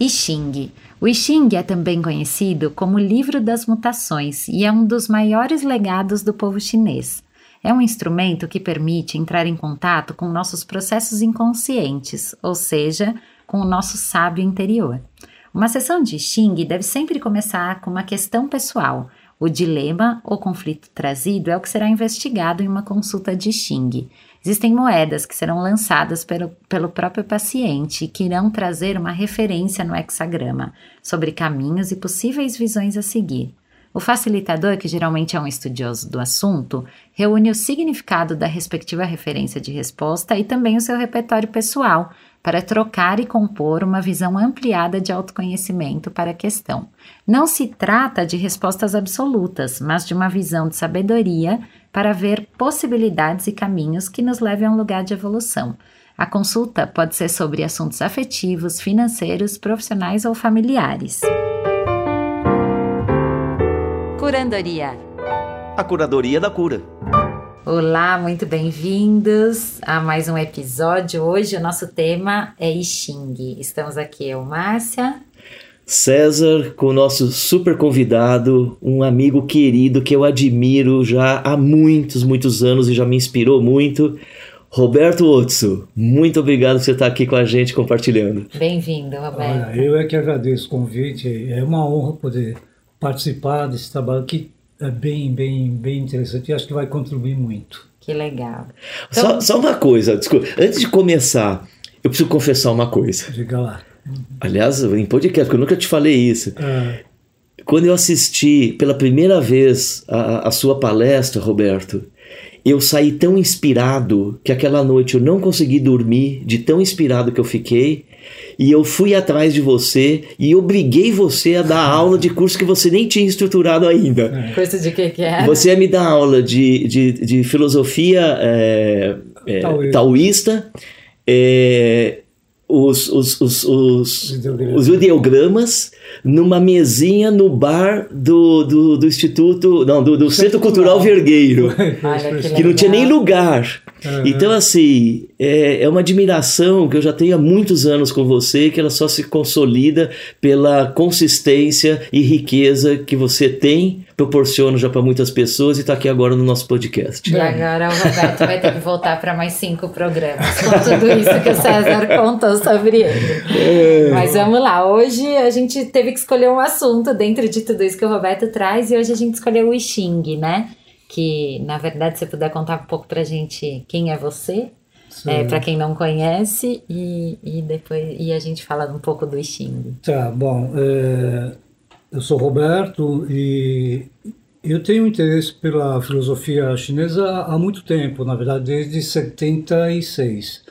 I Ching. O I Ching é também conhecido como Livro das Mutações e é um dos maiores legados do povo chinês. É um instrumento que permite entrar em contato com nossos processos inconscientes, ou seja, com o nosso sábio interior. Uma sessão de Xing deve sempre começar com uma questão pessoal. O dilema ou conflito trazido é o que será investigado em uma consulta de Xing. Existem moedas que serão lançadas pelo, pelo próprio paciente e que irão trazer uma referência no hexagrama sobre caminhos e possíveis visões a seguir. O facilitador, que geralmente é um estudioso do assunto, reúne o significado da respectiva referência de resposta e também o seu repertório pessoal, para trocar e compor uma visão ampliada de autoconhecimento para a questão. Não se trata de respostas absolutas, mas de uma visão de sabedoria para ver possibilidades e caminhos que nos levem a um lugar de evolução. A consulta pode ser sobre assuntos afetivos, financeiros, profissionais ou familiares. Curandoria. A curadoria da cura. Olá, muito bem-vindos a mais um episódio. Hoje o nosso tema é I Ching. Estamos aqui, eu, Márcia. César, com o nosso super convidado, um amigo querido que eu admiro já há muitos, muitos anos e já me inspirou muito. Roberto Otso, muito obrigado por você estar aqui com a gente compartilhando. Bem-vindo, Roberto. Olha, eu é que agradeço o convite. É uma honra poder participar desse trabalho que é bem, bem, bem interessante e acho que vai contribuir muito. Que legal. Então... Só, só uma coisa, desculpa, antes de começar, eu preciso confessar uma coisa. Diga lá. Aliás, em podcast, porque eu nunca te falei isso. É. Quando eu assisti pela primeira vez a, a sua palestra, Roberto, eu saí tão inspirado que aquela noite eu não consegui dormir, de tão inspirado que eu fiquei e eu fui atrás de você e obriguei você a dar aula de curso que você nem tinha estruturado ainda. Curso de que que era? Você ia me dar aula de, de, de filosofia é, é, taoísta, é, os, os, os, os, os ideogramas numa mesinha no bar do, do, do Instituto, não, do, do Centro Cultural Vergueiro, que, que não tinha nem lugar. Uhum. Então, assim, é, é uma admiração que eu já tenho há muitos anos com você, que ela só se consolida pela consistência e riqueza que você tem, proporciona já para muitas pessoas e está aqui agora no nosso podcast. E agora o Roberto vai ter que voltar para mais cinco programas com tudo isso que o César contou sobre ele. É. Mas vamos lá, hoje a gente teve que escolher um assunto dentro de tudo isso que o Roberto traz e hoje a gente escolheu o Xing, né? Que na verdade você puder contar um pouco pra gente quem é você, é, para quem não conhece, e, e depois e a gente fala um pouco do Xing. Tá, bom, é, eu sou Roberto e eu tenho interesse pela filosofia chinesa há muito tempo, na verdade desde 76,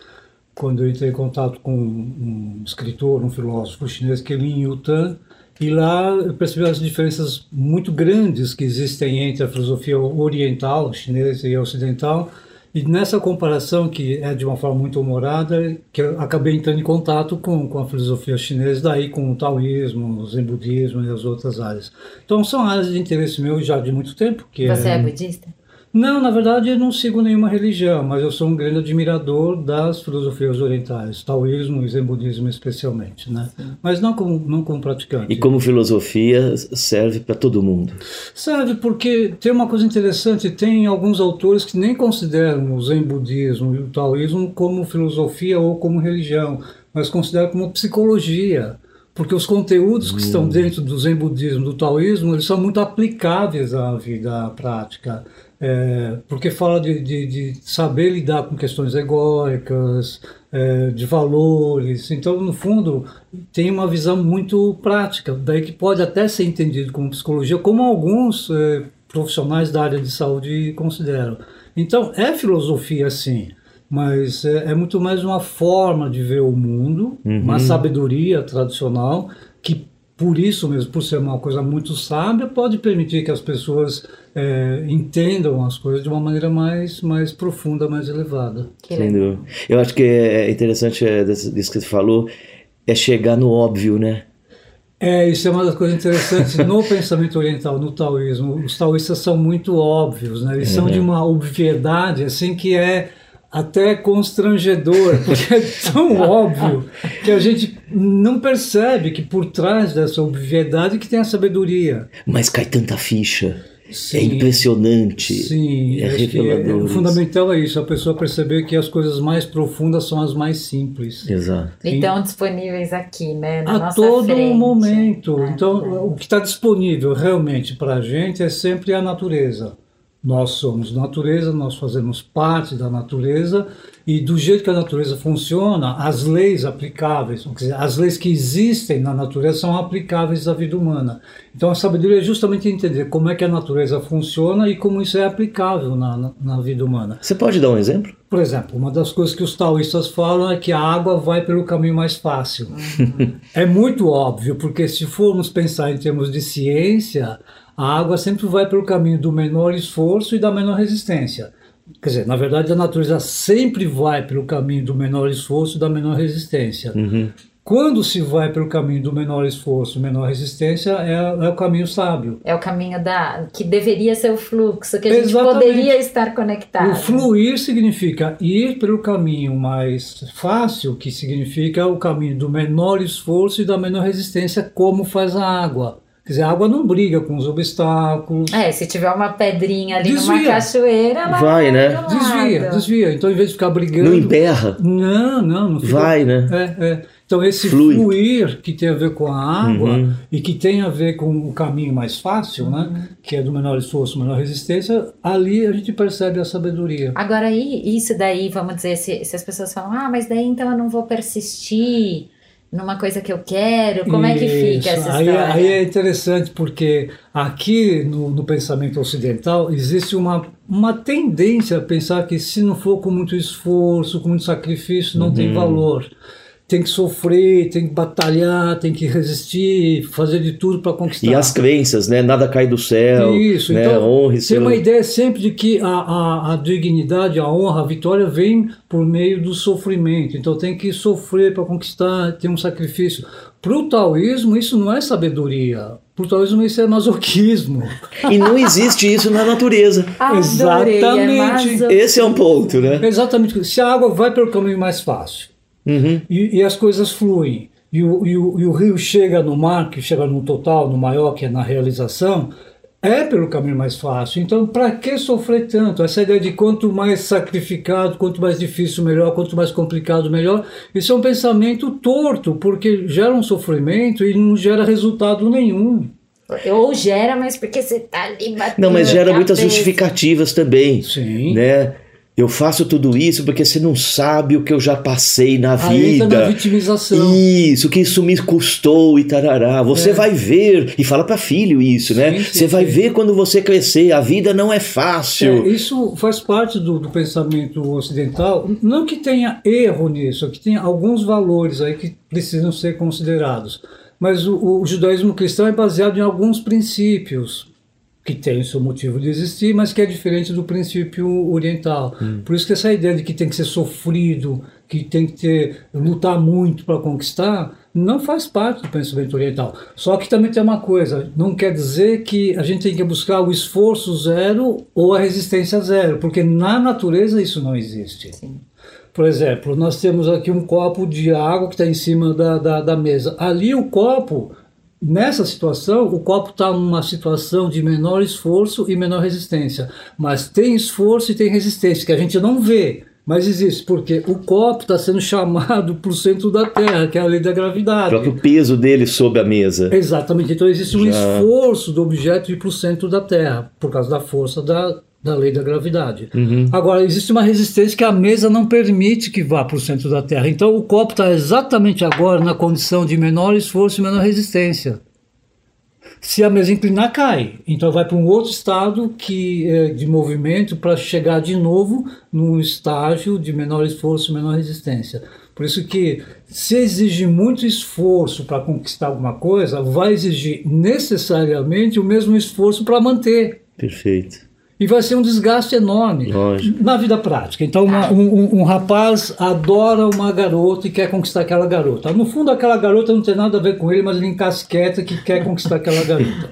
quando eu entrei em contato com um escritor, um filósofo chinês, que é Lin Yutan, e lá eu percebi as diferenças muito grandes que existem entre a filosofia oriental, chinesa e ocidental. E nessa comparação, que é de uma forma muito humorada, que eu acabei entrando em contato com, com a filosofia chinesa, daí com o taoísmo, o zen budismo e as outras áreas. Então são áreas de interesse meu já de muito tempo. Que Você é, é budista? Não, na verdade eu não sigo nenhuma religião, mas eu sou um grande admirador das filosofias orientais, taoísmo e zen budismo especialmente, né? Mas não como, não como praticante. E como filosofia serve para todo mundo? Serve porque tem uma coisa interessante, tem alguns autores que nem consideram o zen budismo e o taoísmo como filosofia ou como religião, mas consideram como psicologia porque os conteúdos que estão hum. dentro do Zen budismo, do taoísmo, eles são muito aplicáveis à vida prática é, porque fala de, de, de, saber lidar com questões egóicas, é, de valores. Então, no fundo, tem uma visão muito prática, daí que pode até ser entendido como psicologia, como alguns é, profissionais da área de saúde consideram. Então, é filosofia, sim, mas é, é muito mais uma forma de ver o mundo, uhum. uma sabedoria tradicional que por isso mesmo, por ser uma coisa muito sábia, pode permitir que as pessoas é, entendam as coisas de uma maneira mais, mais profunda, mais elevada. Sem Eu acho que é interessante é, disso que você falou, é chegar no óbvio, né? É, isso é uma das coisas interessantes no pensamento oriental, no taoísmo. Os taoístas são muito óbvios, né? Eles uhum. são de uma obviedade, assim, que é até constrangedor, porque é tão óbvio que a gente não percebe que por trás dessa obviedade que tem a sabedoria. Mas cai tanta ficha. Sim, é impressionante. Sim, é revelador. É, o fundamental é isso, a pessoa perceber que as coisas mais profundas são as mais simples. Exato. E estão disponíveis aqui, né? a todo frente. momento. É, então, é. o que está disponível realmente para a gente é sempre a natureza. Nós somos natureza, nós fazemos parte da natureza e do jeito que a natureza funciona, as leis aplicáveis, quer dizer, as leis que existem na natureza são aplicáveis à vida humana. Então a sabedoria é justamente entender como é que a natureza funciona e como isso é aplicável na, na, na vida humana. Você pode dar um exemplo? Por exemplo, uma das coisas que os taoístas falam é que a água vai pelo caminho mais fácil. Uhum. é muito óbvio, porque se formos pensar em termos de ciência, a água sempre vai pelo caminho do menor esforço e da menor resistência. Quer dizer, na verdade, a natureza sempre vai pelo caminho do menor esforço e da menor resistência. Uhum. Quando se vai pelo caminho do menor esforço, menor resistência, é, é, o caminho sábio. É o caminho da que deveria ser o fluxo, que a gente poderia estar conectado. O fluir significa ir pelo caminho mais fácil, que significa o caminho do menor esforço e da menor resistência, como faz a água. Quer dizer, a água não briga com os obstáculos. É, se tiver uma pedrinha ali desvia. numa cachoeira, ela vai, né? Desvia, desvia. Então, em vez de ficar brigando. Não emperra. Não, não, não fica. Vai, né? É, é. Então, esse Flui. fluir que tem a ver com a água uhum. e que tem a ver com o caminho mais fácil, né? uhum. né? Que é do menor esforço, menor resistência, ali a gente percebe a sabedoria. Agora, aí, isso daí, vamos dizer, se, se as pessoas falam, ah, mas daí então eu não vou persistir numa coisa que eu quero? Como Isso. é que fica essa aí, história? Aí é interessante porque aqui no, no, pensamento ocidental existe uma, uma tendência a pensar que se não for com muito esforço, com muito sacrifício, não uhum. tem valor tem que sofrer, tem que batalhar, tem que resistir, fazer de tudo para conquistar. E as crenças, né? Nada cai do céu. Isso, né? então honra tem uma ideia sempre de que a, a, a, dignidade, a honra, a vitória vem por meio do sofrimento. Então tem que sofrer para conquistar, tem um sacrifício. Para o taoísmo, isso não é sabedoria. Para o taoísmo, isso é masoquismo. E não existe isso na natureza. Adorei, Exatamente. É Esse é um ponto, né? Exatamente. Se a água vai pelo caminho mais fácil Uhum. E, e, as coisas fluem. E o, e, o, e o rio chega no mar, que chega no total, no maior, que é na realização, é pelo caminho mais fácil. Então, para que sofrer tanto? Essa ideia de quanto mais sacrificado, quanto mais difícil, melhor, quanto mais complicado, melhor, isso é um pensamento torto, porque gera um sofrimento e não gera resultado nenhum. Ou gera, mas porque você está ali batendo. Não, mas gera muitas justificativas também. Sim. Né? Eu faço tudo isso porque você não sabe o que eu já passei na vida. Entra na vitimização. Isso, que isso me custou e tarará. Você é. vai ver, e fala para filho isso, sim, né? Sim, você sim. vai ver quando você crescer, a vida não é fácil. É, isso faz parte do, do, pensamento ocidental. Não que tenha erro nisso, que tenha alguns valores aí que precisam ser considerados. Mas o, o judaísmo cristão é baseado em alguns princípios que tem o seu motivo de existir, mas que é diferente do princípio oriental. Hum. Por isso que essa ideia de que tem que ser sofrido, que tem que ter, lutar muito para conquistar, não faz parte do pensamento oriental. Só que também tem uma coisa, não quer dizer que a gente tem que buscar o esforço zero ou a resistência zero, porque na natureza isso não existe. Sim. Por exemplo, nós temos aqui um copo de água que está em cima da, da, da mesa. Ali o copo Nessa situação, o copo está numa situação de menor esforço e menor resistência. Mas tem esforço e tem resistência, que a gente não vê, mas existe, porque o copo está sendo chamado para o centro da Terra, que é a lei da gravidade. O próprio peso dele sobre a mesa. Exatamente. Então existe um Já... esforço do objeto ir para o centro da Terra, por causa da força da, da lei da gravidade. Uhum. Agora, existe uma resistência que a mesa não permite que vá para o centro da Terra. Então, o copo está exatamente agora na condição de menor esforço e menor resistência. Se a mesa inclinar, cai. Então, vai para um outro estado que, é, de movimento para chegar de novo num estágio de menor esforço e menor resistência. Por isso que, se exige muito esforço para conquistar alguma coisa, vai exigir necessariamente o mesmo esforço para manter. Perfeito e vai ser um desgaste enorme Lógico. na vida prática. Então, uma, um, um, rapaz adora uma garota e quer conquistar aquela garota. No fundo, aquela garota não tem nada a ver com ele, mas ele encasqueta que quer conquistar aquela garota.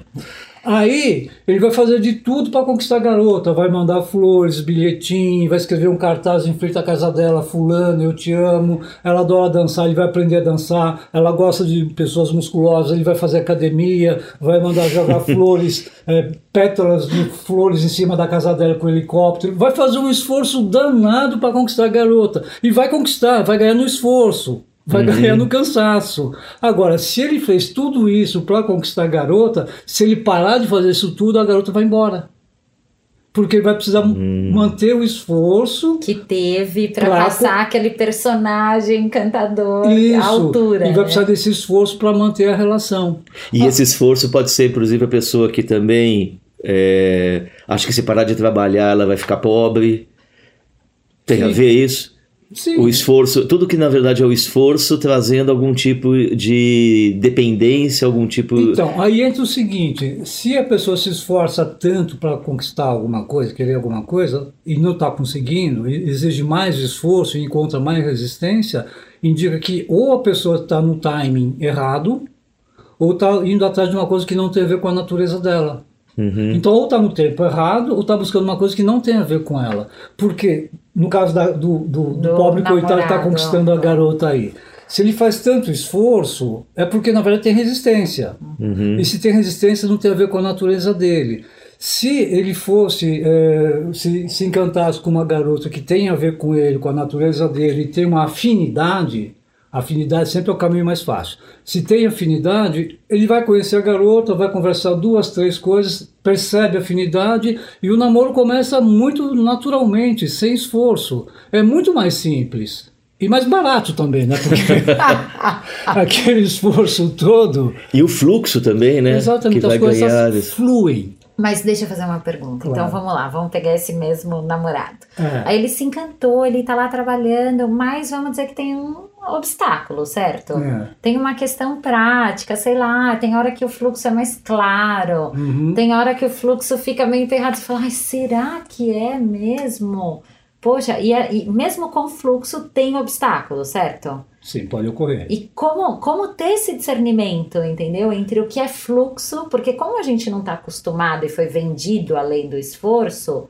Aí ele vai fazer de tudo para conquistar a garota, vai mandar flores, bilhetinho, vai escrever um cartaz em frente à casa dela, fulano, eu te amo. Ela adora dançar, ele vai aprender a dançar. Ela gosta de pessoas musculosas, ele vai fazer academia, vai mandar jogar flores, é, pétalas de flores em cima da casa dela com helicóptero. Vai fazer um esforço danado para conquistar a garota e vai conquistar, vai ganhar no esforço vai uhum. ganhar no cansaço. Agora, se ele fez tudo isso para conquistar a garota, se ele parar de fazer isso tudo, a garota vai embora. Porque ele vai precisar uhum. manter o esforço que teve para passar aquele personagem encantador isso, à altura. E vai né? precisar desse esforço para manter a relação. E ah. esse esforço pode ser, inclusive, a pessoa que também é, acha que se parar de trabalhar ela vai ficar pobre. Tem Sim. a ver isso? Sim. O esforço, tudo que na verdade é o esforço trazendo algum tipo de dependência, algum tipo. Então, aí entra o seguinte: se a pessoa se esforça tanto para conquistar alguma coisa, querer alguma coisa, e não está conseguindo, exige mais esforço e encontra mais resistência, indica que ou a pessoa está no timing errado, ou está indo atrás de uma coisa que não tem a ver com a natureza dela. Uhum. Então, ou está no tempo errado, ou está buscando uma coisa que não tem a ver com ela. Porque, no caso da, do, do, do, do, pobre namorado. coitado que está conquistando a garota aí, se ele faz tanto esforço, é porque na verdade tem resistência. Uhum. E se tem resistência, não tem a ver com a natureza dele. Se ele fosse, é, se, se encantasse com uma garota que tem a ver com ele, com a natureza dele, e tem uma afinidade, Afinidade sempre é o caminho mais fácil. Se tem afinidade, ele vai conhecer a garota, vai conversar duas, três coisas, percebe afinidade e o namoro começa muito naturalmente, sem esforço. É muito mais simples. E mais barato também, né? Porque aquele esforço todo. E o fluxo também, né? Exatamente, que as coisas ganhar... fluem. Mas deixa eu fazer uma pergunta. Então, claro. Então vamos lá, vamos pegar esse mesmo namorado. É. Aí ele se encantou, ele tá lá trabalhando, mas vamos dizer que tem um obstáculo, certo? É. Tem uma questão prática, sei lá, tem hora que o fluxo é mais claro, uhum. tem hora que o fluxo fica meio emperrado. Você fala, ai, será que é mesmo? Poxa, e, é, e mesmo com fluxo tem obstáculo, certo? Sim, pode ocorrer. E como, como ter esse discernimento, entendeu? Entre o que é fluxo, porque como a gente não está acostumado e foi vendido além do esforço,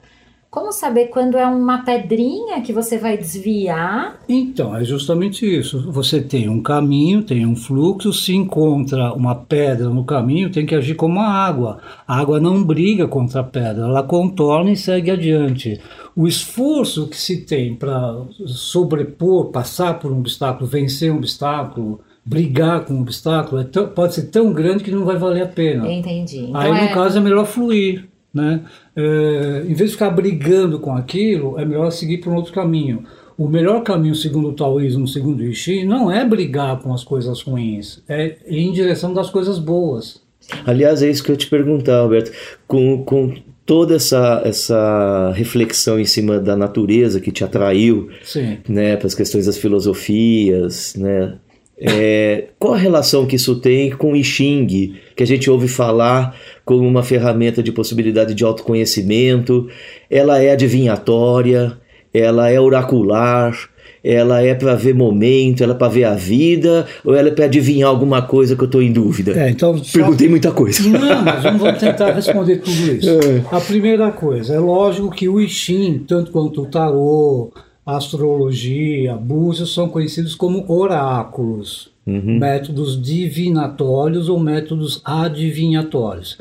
como saber quando é uma pedrinha que você vai desviar? Então, é justamente isso. Você tem um caminho, tem um fluxo, se encontra uma pedra no caminho, tem que agir como a água. A água não briga contra a pedra, ela contorna e segue adiante. O esforço que se tem para sobrepor, passar por um obstáculo, vencer um obstáculo, brigar com um obstáculo, é tão, pode ser tão grande que não vai valer a pena. Entendi. Então Aí, é... no caso, é melhor fluir. Né? É, em vez de ficar brigando com aquilo, é melhor seguir por um outro caminho. O melhor caminho, segundo o taoísmo, segundo o Xi, não é brigar com as coisas ruins, é ir em direção das coisas boas. Aliás, é isso que eu te perguntar, Alberto. Com, com toda essa, essa reflexão em cima da natureza que te atraiu né, para as questões das filosofias, né, é, qual a relação que isso tem com o I Ching, que a gente ouve falar como uma ferramenta de possibilidade de autoconhecimento? Ela é adivinhatória, ela é oracular, ela é para ver momento, ela é para ver a vida, ou ela é para adivinhar alguma coisa que eu estou em dúvida? É, então, Perguntei muita coisa. Não, mas vamos tentar responder tudo isso. É. A primeira coisa, é lógico que o I Ching, tanto quanto o tarô, astrologia, búzios são conhecidos como oráculos, uhum. métodos divinatórios ou métodos adivinhatórios.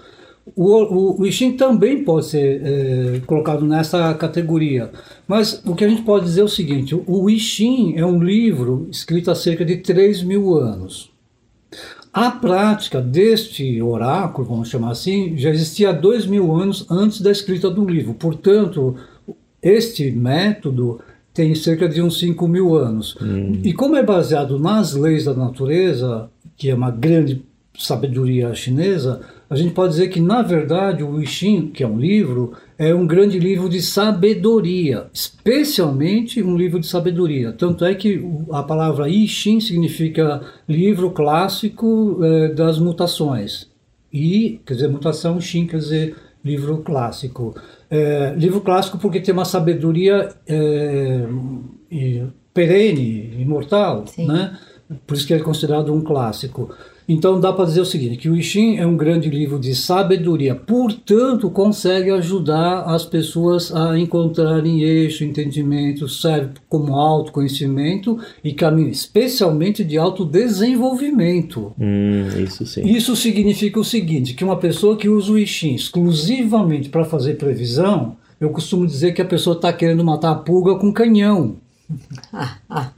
O, o, o I Ching também pode ser é, colocado nessa categoria, mas o que a gente pode dizer é o seguinte: o I Ching é um livro escrito há cerca de 3 mil anos. A prática deste oráculo, vamos chamar assim, já existia há dois mil anos antes da escrita do livro. Portanto, este método tem cerca de uns 5 mil anos. Hum. E como é baseado nas leis da natureza, que é uma grande sabedoria chinesa, a gente pode dizer que, na verdade, o Ching, que é um livro, é um grande livro de sabedoria, especialmente um livro de sabedoria. Tanto é que a palavra Ching significa livro clássico eh, das mutações. I, quer dizer, mutação, Xin quer dizer livro clássico. É, livro clássico porque tem uma sabedoria é, perene, imortal, né? por isso que é considerado um clássico. Então dá para dizer o seguinte, que o I Ching é um grande livro de sabedoria, portanto consegue ajudar as pessoas a encontrarem eixo, entendimento, serve como autoconhecimento e caminho especialmente de autodesenvolvimento. Hum, isso sim. Isso significa o seguinte, que uma pessoa que usa o I Ching exclusivamente para fazer previsão, eu costumo dizer que a pessoa está querendo matar a pulga com canhão.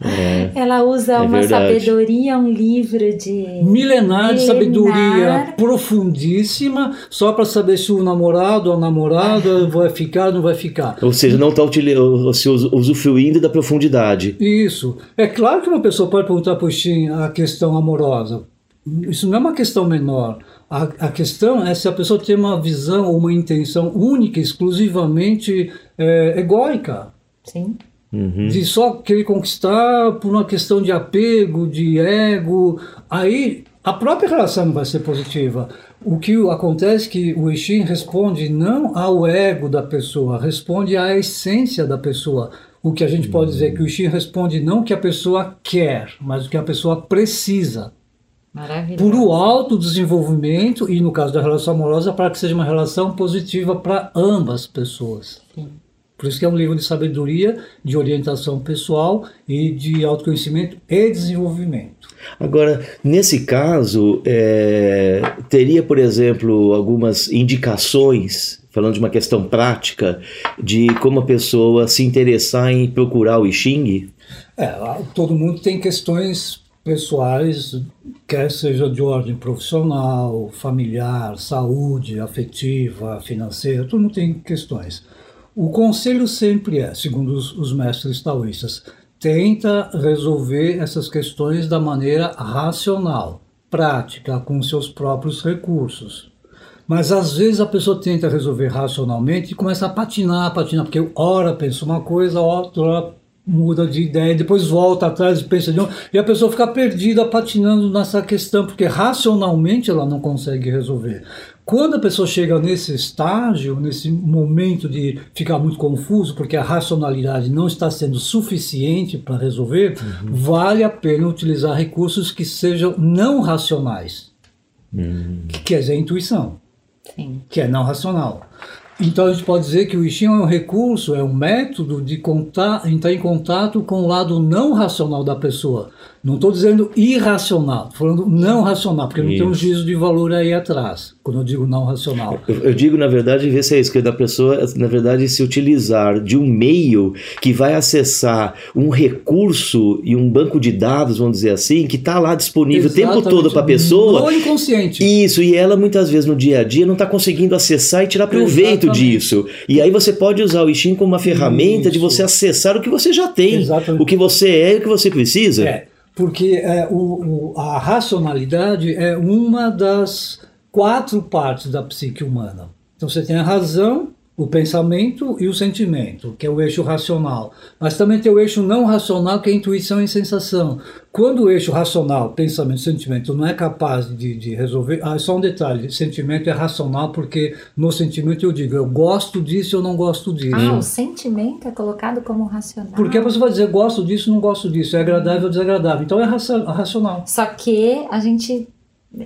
É, Ela usa é uma verdade. sabedoria, um livro de. Milenar de sabedoria profundíssima, só para saber se o namorado ou a namorada ah. vai ficar ou não vai ficar. Ou seja, não está usufruindo da profundidade. Isso. É claro que uma pessoa pode perguntar para o Shin a questão amorosa. Isso não é uma questão menor. A, a, questão é se a pessoa tem uma visão ou uma intenção única, exclusivamente é, egóica. Sim. Uhum. De só querer conquistar por uma questão de apego, de ego. Aí a própria relação não vai ser positiva. O que acontece é que o Exin responde não ao ego da pessoa, responde à essência da pessoa. O que a gente pode dizer é que o Exin responde não o que a pessoa quer, mas o que a pessoa precisa. Maravilha. Por o autodesenvolvimento e, no caso da relação amorosa, para que seja uma relação positiva para ambas pessoas. Sim. Por isso que é um livro de sabedoria, de orientação pessoal e de autoconhecimento e desenvolvimento. Agora, nesse caso, é, teria, por exemplo, algumas indicações, falando de uma questão prática, de como a pessoa se interessar em procurar o I Ching? É, todo mundo tem questões pessoais, quer seja de ordem profissional, familiar, saúde, afetiva, financeira, todo mundo tem questões. O conselho sempre é, segundo os, os mestres taoístas, tenta resolver essas questões da maneira racional, prática, com seus próprios recursos. Mas às vezes a pessoa tenta resolver racionalmente e começa a patinar, patinar, porque ora pensa uma coisa, outra muda de ideia, depois volta atrás e pensa de novo, e a pessoa fica perdida, patinando nessa questão, porque racionalmente ela não consegue resolver. Quando a pessoa chega nesse estágio, nesse momento de ficar muito confuso, porque a racionalidade não está sendo suficiente para resolver, uhum. vale a pena utilizar recursos que sejam não racionais, uhum. que quer dizer a intuição, Sim. que é não racional. Então a gente pode dizer que o Ishin é um recurso, é um método de contar, entrar em contato com o lado não racional da pessoa. Não estou dizendo irracional, estou falando não racional, porque isso. não tem um juízo de valor aí atrás, quando eu digo não racional. Eu, eu digo, na verdade, ver se é isso, que da pessoa, na verdade, se utilizar de um meio que vai acessar um recurso e um banco de dados, vamos dizer assim, que está lá disponível Exatamente. o tempo todo para a pessoa. No inconsciente. Isso, e ela muitas vezes no dia a dia não está conseguindo acessar e tirar proveito Exatamente. disso. E aí você pode usar o Ishin como uma ferramenta isso. de você acessar o que você já tem, Exatamente. o que você é e o que você precisa. É porque é, o, o, a racionalidade é uma das quatro partes da psique humana. Então você tem a razão, o pensamento e o sentimento, que é o eixo racional. Mas também tem o eixo não racional, que é a intuição e sensação. Quando o eixo racional, pensamento e sentimento, não é capaz de, de resolver. Ah, só um detalhe: sentimento é racional, porque no sentimento eu digo, eu gosto disso ou não gosto disso. Ah, o sentimento é colocado como racional. Porque a pessoa vai dizer, gosto disso não gosto disso, é agradável ou desagradável. Então é racional. Só que a gente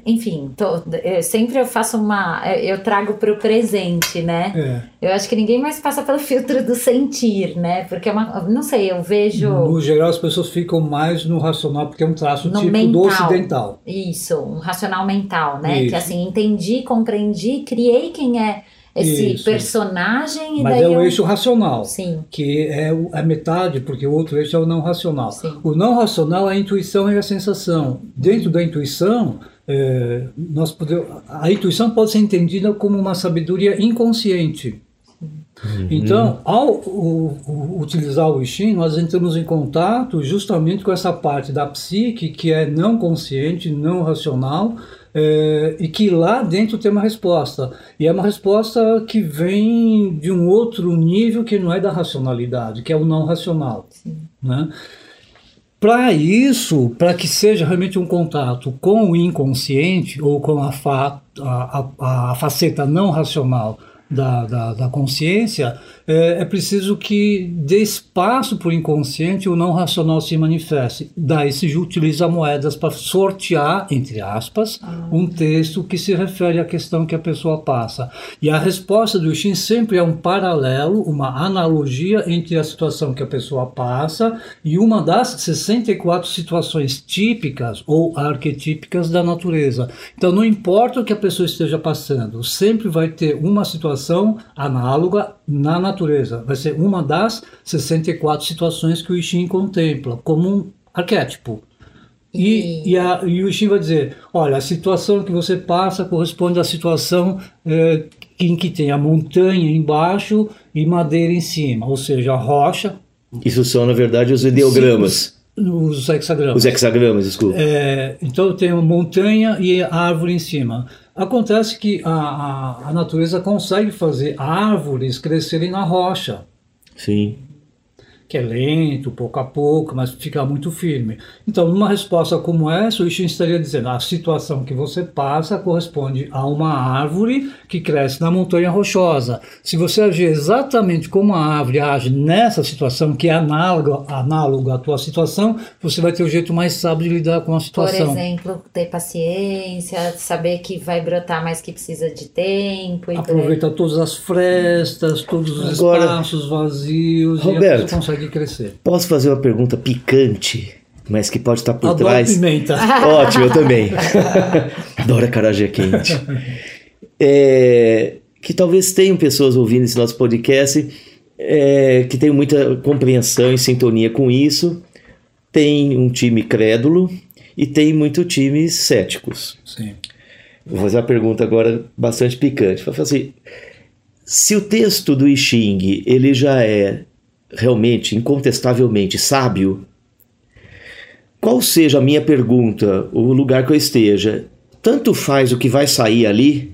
enfim, tô, eu, sempre eu faço uma. Eu trago para o presente, né? É. Eu acho que ninguém mais passa pelo filtro do sentir, né? Porque é uma. Não sei, eu vejo. No geral, as pessoas ficam mais no racional, porque é um traço no tipo mental. do ocidental. Isso, um racional mental, né? Isso. Que assim, entendi, compreendi, criei quem é esse Isso. personagem. Mas é o eu... eixo racional, Sim. que é a metade, porque o outro eixo é o não racional. Sim. O não racional é a intuição e a sensação. Dentro da intuição, é, nós podemos, a intuição pode ser entendida como uma sabedoria inconsciente. Uhum. Então, ao o, o, utilizar o Ishin, nós entramos em contato justamente com essa parte da psique que é não consciente, não racional, é, e que lá dentro tem uma resposta. E é uma resposta que vem de um outro nível que não é da racionalidade, que é o não racional. Né? Para isso, para que seja realmente um contato com o inconsciente ou com a, fa a, a, a faceta não racional da, da, da consciência, é, é, preciso que dê espaço para o inconsciente o não racional se manifeste. Daí se utiliza moedas para sortear, entre aspas, ah. um texto que se refere à questão que a pessoa passa. E a resposta do Shin sempre é um paralelo, uma analogia entre a situação que a pessoa passa e uma das 64 situações típicas ou arquetípicas da natureza. Então não importa o que a pessoa esteja passando, sempre vai ter uma situação análoga na natureza. Vai ser uma das 64 situações que o I Ching contempla como um arquétipo. E, e, a, e o I Ching vai dizer: olha, a situação que você passa corresponde à situação é, em que tem a montanha embaixo e madeira em cima, ou seja, a rocha. Isso são, na verdade, os ideogramas. Os hexagramas. Os hexagramas, desculpa. É, então tem uma montanha e a árvore em cima. Acontece que a, a, a natureza consegue fazer árvores crescerem na rocha. Sim que é lento, pouco a pouco, mas fica muito firme. Então, numa resposta como essa, o Ishin estaria dizendo: a situação que você passa corresponde a uma árvore que cresce na montanha rochosa. Se você agir exatamente como a árvore age nessa situação, que é análoga, análoga à tua situação, você vai ter o jeito mais sábio de lidar com a situação. Por exemplo, ter paciência, saber que vai brotar, mas que precisa de tempo. Aproveitar todas as frestas, todos os Agora, espaços vazios, Roberto, e você consegue consegue crescer. Posso fazer uma pergunta picante, mas que pode estar por Adoro trás? pimenta. Ótimo, eu também. Adoro acarajé quente. É, que talvez tenham pessoas ouvindo esse nosso podcast é, que tenham muita compreensão e sintonia com isso. Tem um time crédulo e tem muito times céticos. Sim. Vou fazer uma pergunta agora bastante picante. Vou falar assim, se o texto do I Ching ele já é realmente, incontestavelmente sábio, qual seja a minha pergunta, o lugar que eu esteja, tanto faz o que vai sair ali,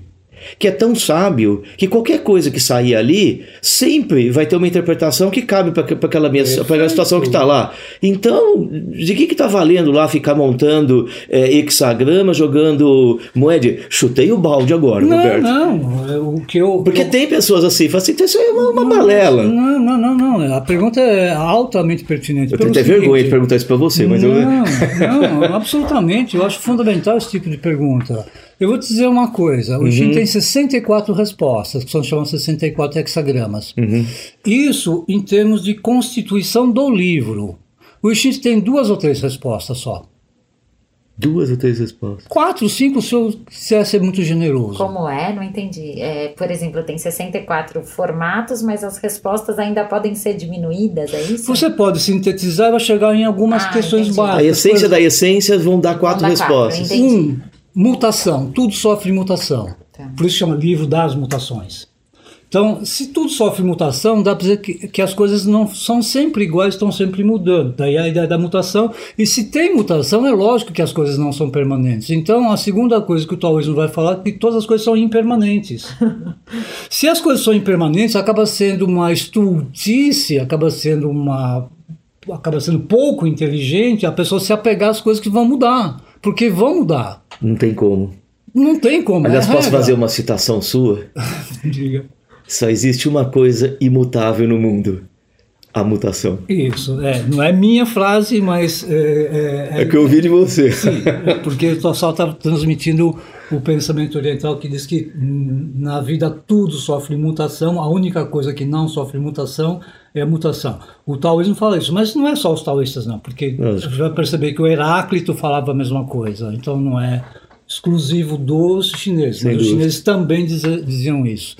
que é tão sábio que qualquer coisa que sair ali sempre vai ter uma interpretação que cabe para aquela, mesma, aquela situação que está lá. Então, de que está valendo lá ficar montando é, hexagrama, jogando moeda? Chutei o balde agora, não, Roberto. Não, é o que eu. Porque eu... tem pessoas assim, falam assim, então isso é uma, uma balela. Não, não, não, não. A pergunta é altamente pertinente. Eu tenho até vergonha de perguntar isso para você, mas não, eu. Não, absolutamente. Eu acho fundamental esse tipo de pergunta. Eu vou te dizer uma coisa: o uhum. tem 64 respostas, que são chamadas 64 hexagramas. Uhum. Isso em termos de constituição do livro. O Shin tem duas ou três respostas só. Duas ou três respostas? Quatro, cinco, se eu quiser ser muito generoso. Como é? Não entendi. É, por exemplo, tem 64 formatos, mas as respostas ainda podem ser diminuídas, é isso? Você pode sintetizar e vai chegar em algumas ah, questões entendi. básicas. A essência da essência vão dar quatro vão dar respostas. Quatro, um, Mutação, tudo sofre mutação. Tá. Por isso chama livro das mutações. Então, se tudo sofre mutação, dá para dizer que, que, as coisas não são sempre iguais, estão sempre mudando. Daí a ideia da mutação. E se tem mutação, é lógico que as coisas não são permanentes. Então, a segunda coisa que o taoísmo vai falar é que todas as coisas são impermanentes. se as coisas são impermanentes, acaba sendo uma estultice, acaba sendo uma acaba sendo pouco inteligente a pessoa se apegar às coisas que vão mudar, porque vão mudar. Não tem como. Não tem como. Aliás, é posso fazer uma citação sua? Diga. Só existe uma coisa imutável no mundo: a mutação. Isso, é. Não é minha frase, mas. É, é, é que eu ouvi de você. Sim, porque o só está transmitindo o pensamento oriental que diz que na vida tudo sofre mutação, a única coisa que não sofre mutação é a mutação. O taoísmo fala isso, mas não é só os taoístas não, porque você vai perceber que o Heráclito falava a mesma coisa, então não é exclusivo dos chineses, os chineses também diziam isso.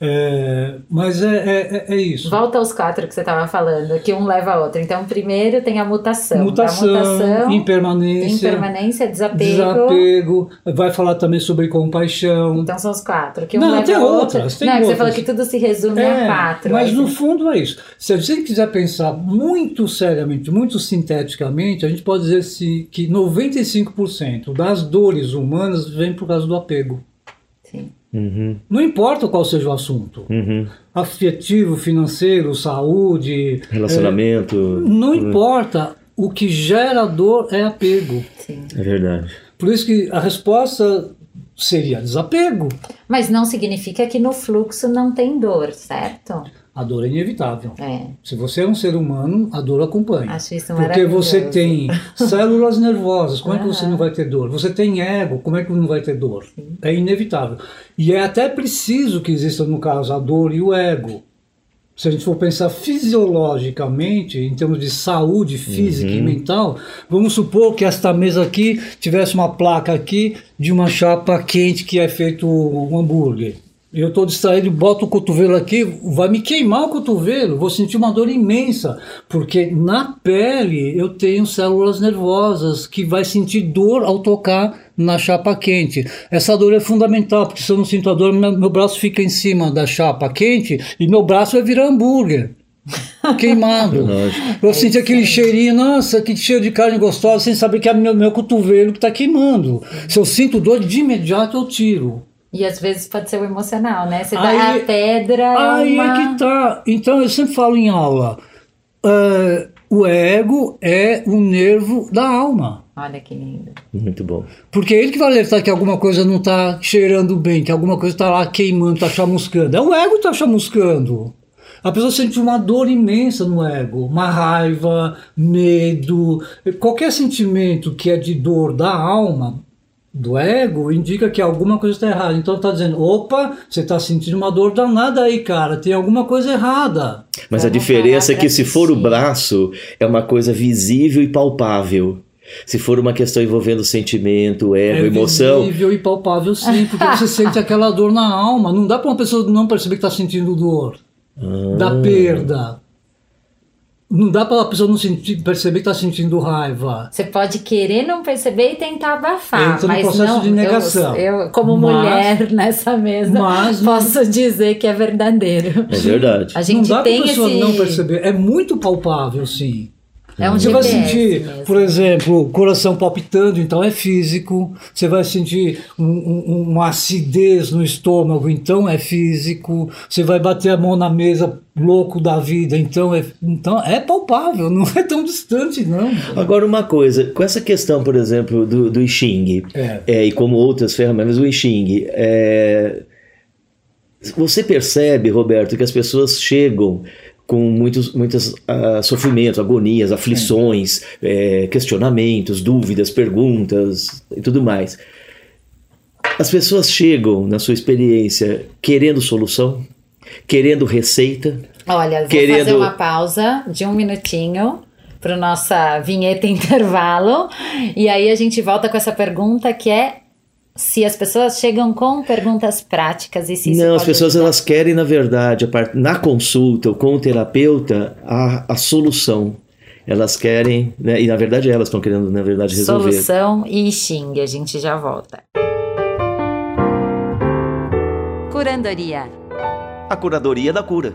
É, mas é, é, é, isso. Volta aos quatro que você estava falando, que um leva a outro. Então, primeiro tem a mutação. Mutação, mutação impermanência, impermanência, desapego. Desapego. Vai falar também sobre compaixão. Então são os quatro. Que um Não, leva tem a outras. Tem Não, outras. você falou que tudo se resume é, a quatro. Mas no você... fundo é isso. Se a gente quiser pensar muito seriamente, muito sinteticamente, a gente pode dizer que 95% das dores humanas vem por causa do apego. Uhum. Não importa qual seja o assunto. Uhum. Afetivo, financeiro, saúde. Relacionamento. É, não importa. O que gera dor é apego. Sim. É verdade. Por isso que a resposta seria desapego. Mas não significa que no fluxo não tem dor, certo? A dor é inevitável. É. Se você é um ser humano, a dor acompanha. Acho isso Porque você tem células nervosas, como uhum. é que você não vai ter dor? Você tem ego, como é que não vai ter dor? Sim. É inevitável. E é até preciso que exista, no caso, a dor e o ego se a gente for pensar fisiologicamente, em termos de saúde física uhum. e mental, vamos supor que esta mesa aqui tivesse uma placa aqui de uma chapa quente que é feito um hambúrguer eu estou distraído, boto o cotovelo aqui, vai me queimar o cotovelo, vou sentir uma dor imensa, porque na pele eu tenho células nervosas que vai sentir dor ao tocar na chapa quente. Essa dor é fundamental, porque se eu não sinto a dor, meu, meu braço fica em cima da chapa quente e meu braço vai virar hambúrguer. Queimado. eu senti aquele cheirinho, nossa, que cheiro de carne gostosa, sem saber que é meu, meu cotovelo que está queimando. Se eu sinto dor, de imediato eu tiro. E às vezes pode ser o emocional, né? Você aí, dá a pedra. É aí é, uma... é que tá. Então eu sempre falo em aula: uh, o ego é o nervo da alma. Olha que lindo. Muito bom. Porque é ele que vai alertar que alguma coisa não está cheirando bem, que alguma coisa está lá queimando, está chamuscando. É o ego que está chamuscando. A pessoa sente uma dor imensa no ego, uma raiva, medo, qualquer sentimento que é de dor da alma, do ego indica que alguma coisa está errada. Então está dizendo, opa, você está sentindo uma dor danada aí, cara, tem alguma coisa errada. Mas a diferença é que se for o braço, é uma coisa visível e palpável. Se for uma questão envolvendo sentimento, ego, é emoção. É visível e palpável, sim, porque você sente aquela dor na alma. Não dá para uma pessoa não perceber que está sentindo dor. Ah. Da perda não dá para a pessoa não sentir, perceber que está sentindo raiva. Você pode querer não perceber e tentar abafar. Entra mas no processo não, de negação. Eu, eu como mas, mulher nessa mesa, mas, posso dizer que é verdadeiro. É verdade. A gente não dá para a pessoa esse... não perceber. É muito palpável, sim. É um você GPS vai sentir, mesmo. por exemplo, coração palpitando, então é físico. Você vai sentir um, um, uma acidez no estômago, então é físico. Você vai bater a mão na mesa louco da vida, então é, então é palpável, não é tão distante, não. Agora, uma coisa, com essa questão, por exemplo, do, do I Ching, é. É, e como outras ferramentas, o I Ching, é, você percebe, Roberto, que as pessoas chegam com muitos, muitos uh, sofrimentos, agonias, aflições, é, questionamentos, dúvidas, perguntas e tudo mais. As pessoas chegam, na sua experiência, querendo solução, querendo receita. Olha, vou querendo... fazer uma pausa de um minutinho para nossa vinheta intervalo e aí a gente volta com essa pergunta que é se as pessoas chegam com perguntas práticas e se Não, as pessoas ajudar. elas querem, na verdade, na consulta ou com o terapeuta, a, a solução. Elas querem, né, e na verdade elas estão querendo, na verdade, resolver. Solução e xing, a gente já volta. Curandoria. A curadoria da cura.